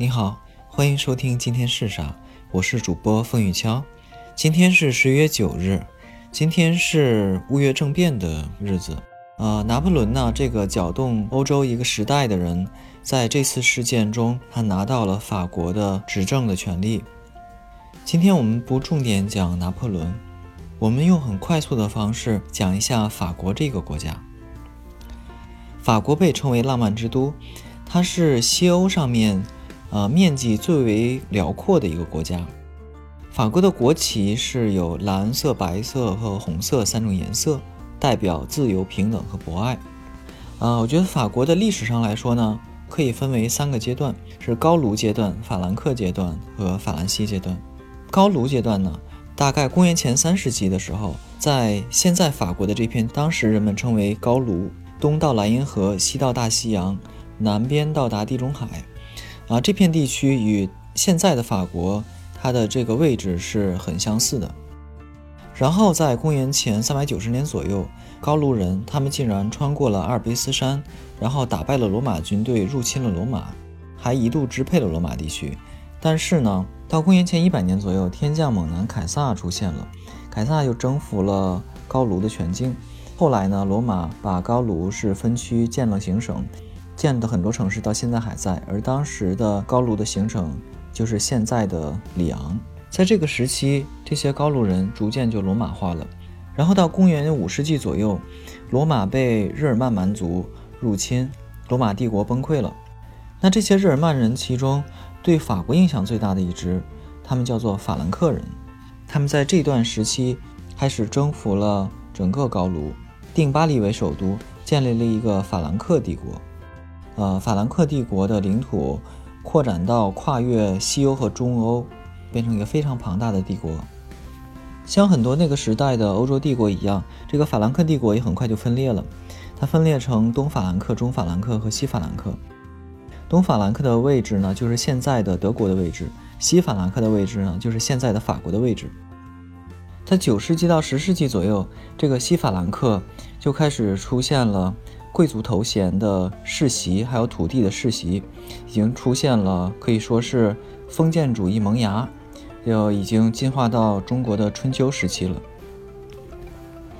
你好，欢迎收听今天是啥？我是主播风雨敲。今天是十一月九日，今天是乌月政变的日子。呃，拿破仑呢，这个搅动欧洲一个时代的人，在这次事件中，他拿到了法国的执政的权利。今天我们不重点讲拿破仑，我们用很快速的方式讲一下法国这个国家。法国被称为浪漫之都，它是西欧上面，呃，面积最为辽阔的一个国家。法国的国旗是有蓝色、白色和红色三种颜色，代表自由、平等和博爱。啊，我觉得法国的历史上来说呢，可以分为三个阶段，是高卢阶段、法兰克阶段和法兰西阶段。高卢阶段呢，大概公元前三世纪的时候，在现在法国的这片，当时人们称为高卢，东到莱茵河，西到大西洋，南边到达地中海，啊，这片地区与现在的法国，它的这个位置是很相似的。然后在公元前三百九十年左右，高卢人他们竟然穿过了阿尔卑斯山，然后打败了罗马军队，入侵了罗马，还一度支配了罗马地区。但是呢，到公元前一百年左右，天降猛男凯撒出现了，凯撒又征服了高卢的全境。后来呢，罗马把高卢是分区建了行省，建的很多城市到现在还在。而当时的高卢的形成就是现在的里昂。在这个时期，这些高卢人逐渐就罗马化了。然后到公元五世纪左右，罗马被日耳曼蛮族入侵，罗马帝国崩溃了。那这些日耳曼人其中，对法国影响最大的一支，他们叫做法兰克人。他们在这段时期开始征服了整个高卢，定巴黎为首都，建立了一个法兰克帝国。呃，法兰克帝国的领土扩展到跨越西欧和中欧，变成一个非常庞大的帝国。像很多那个时代的欧洲帝国一样，这个法兰克帝国也很快就分裂了。它分裂成东法兰克、中法兰克和西法兰克。东法兰克的位置呢，就是现在的德国的位置；西法兰克的位置呢，就是现在的法国的位置。在九世纪到十世纪左右，这个西法兰克就开始出现了贵族头衔的世袭，还有土地的世袭，已经出现了可以说是封建主义萌芽，就已经进化到中国的春秋时期了。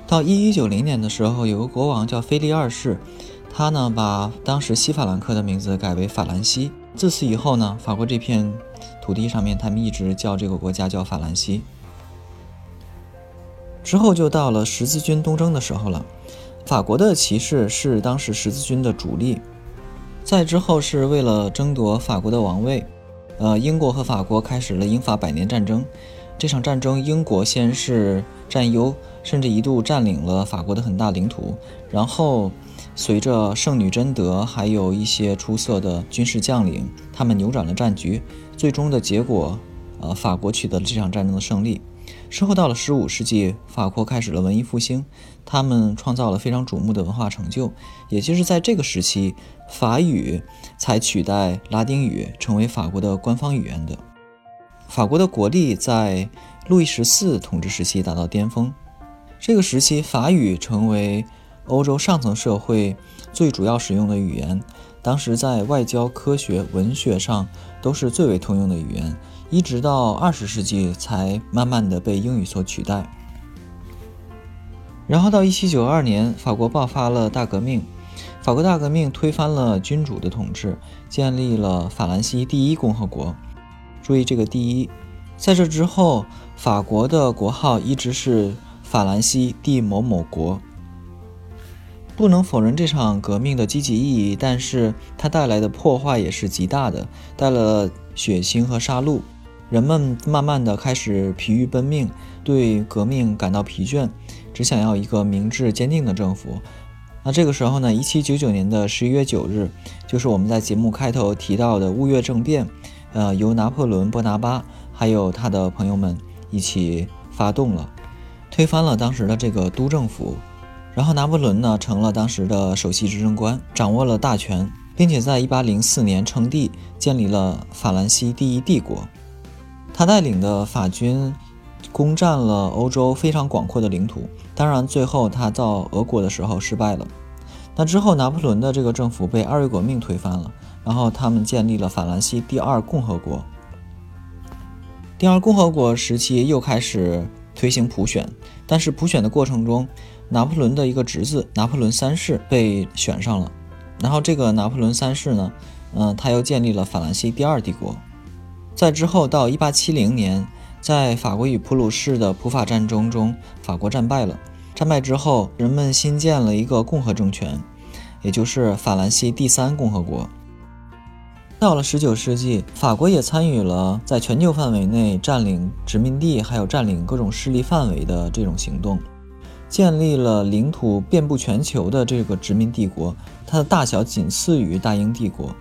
到一一九零年的时候，有个国王叫腓力二世。他呢，把当时西法兰克的名字改为法兰西。自此以后呢，法国这片土地上面，他们一直叫这个国家叫法兰西。之后就到了十字军东征的时候了，法国的骑士是当时十字军的主力。在之后是为了争夺法国的王位，呃，英国和法国开始了英法百年战争。这场战争，英国先是占优，甚至一度占领了法国的很大领土，然后。随着圣女贞德，还有一些出色的军事将领，他们扭转了战局。最终的结果，呃，法国取得了这场战争的胜利。之后到了十五世纪，法国开始了文艺复兴，他们创造了非常瞩目的文化成就。也就是在这个时期，法语才取代拉丁语成为法国的官方语言的。法国的国力在路易十四统治时期达到巅峰。这个时期，法语成为。欧洲上层社会最主要使用的语言，当时在外交、科学、文学上都是最为通用的语言，一直到二十世纪才慢慢的被英语所取代。然后到一七九二年，法国爆发了大革命，法国大革命推翻了君主的统治，建立了法兰西第一共和国。注意这个“第一”，在这之后，法国的国号一直是法兰西第某某国。不能否认这场革命的积极意义，但是它带来的破坏也是极大的，带了血腥和杀戮。人们慢慢的开始疲于奔命，对革命感到疲倦，只想要一个明智坚定的政府。那这个时候呢，一七九九年的十一月九日，就是我们在节目开头提到的乌月政变，呃，由拿破仑·波拿巴还有他的朋友们一起发动了，推翻了当时的这个督政府。然后拿破仑呢，成了当时的首席执政官，掌握了大权，并且在1804年称帝，建立了法兰西第一帝国。他带领的法军攻占了欧洲非常广阔的领土。当然，最后他到俄国的时候失败了。那之后，拿破仑的这个政府被二月革命推翻了。然后他们建立了法兰西第二共和国。第二共和国时期又开始推行普选，但是普选的过程中，拿破仑的一个侄子拿破仑三世被选上了。然后这个拿破仑三世呢，嗯，他又建立了法兰西第二帝国。在之后到1870年，在法国与普鲁士的普法战争中，法国战败了。战败之后，人们新建了一个共和政权，也就是法兰西第三共和国。到了19世纪，法国也参与了在全球范围内占领殖民地，还有占领各种势力范围的这种行动，建立了领土遍布全球的这个殖民帝国，它的大小仅次于大英帝国。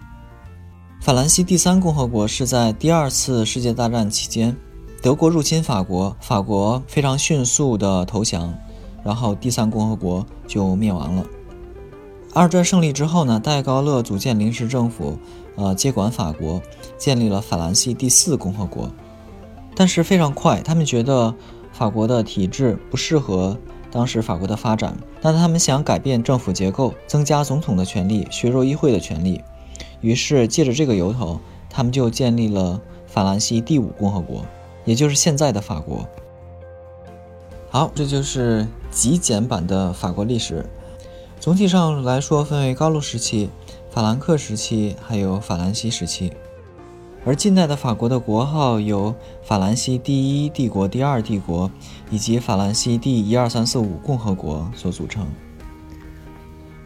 法兰西第三共和国是在第二次世界大战期间，德国入侵法国，法国非常迅速的投降，然后第三共和国就灭亡了。二战胜利之后呢，戴高乐组建临时政府。呃，接管法国，建立了法兰西第四共和国，但是非常快，他们觉得法国的体制不适合当时法国的发展，但他们想改变政府结构，增加总统的权力，削弱议会的权力，于是借着这个由头，他们就建立了法兰西第五共和国，也就是现在的法国。好，这就是极简版的法国历史，总体上来说分为高卢时期。法兰克时期，还有法兰西时期，而近代的法国的国号由法兰西第一帝国、第二帝国以及法兰西第一二三四五共和国所组成。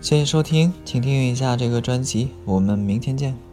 谢谢收听，请订阅一下这个专辑，我们明天见。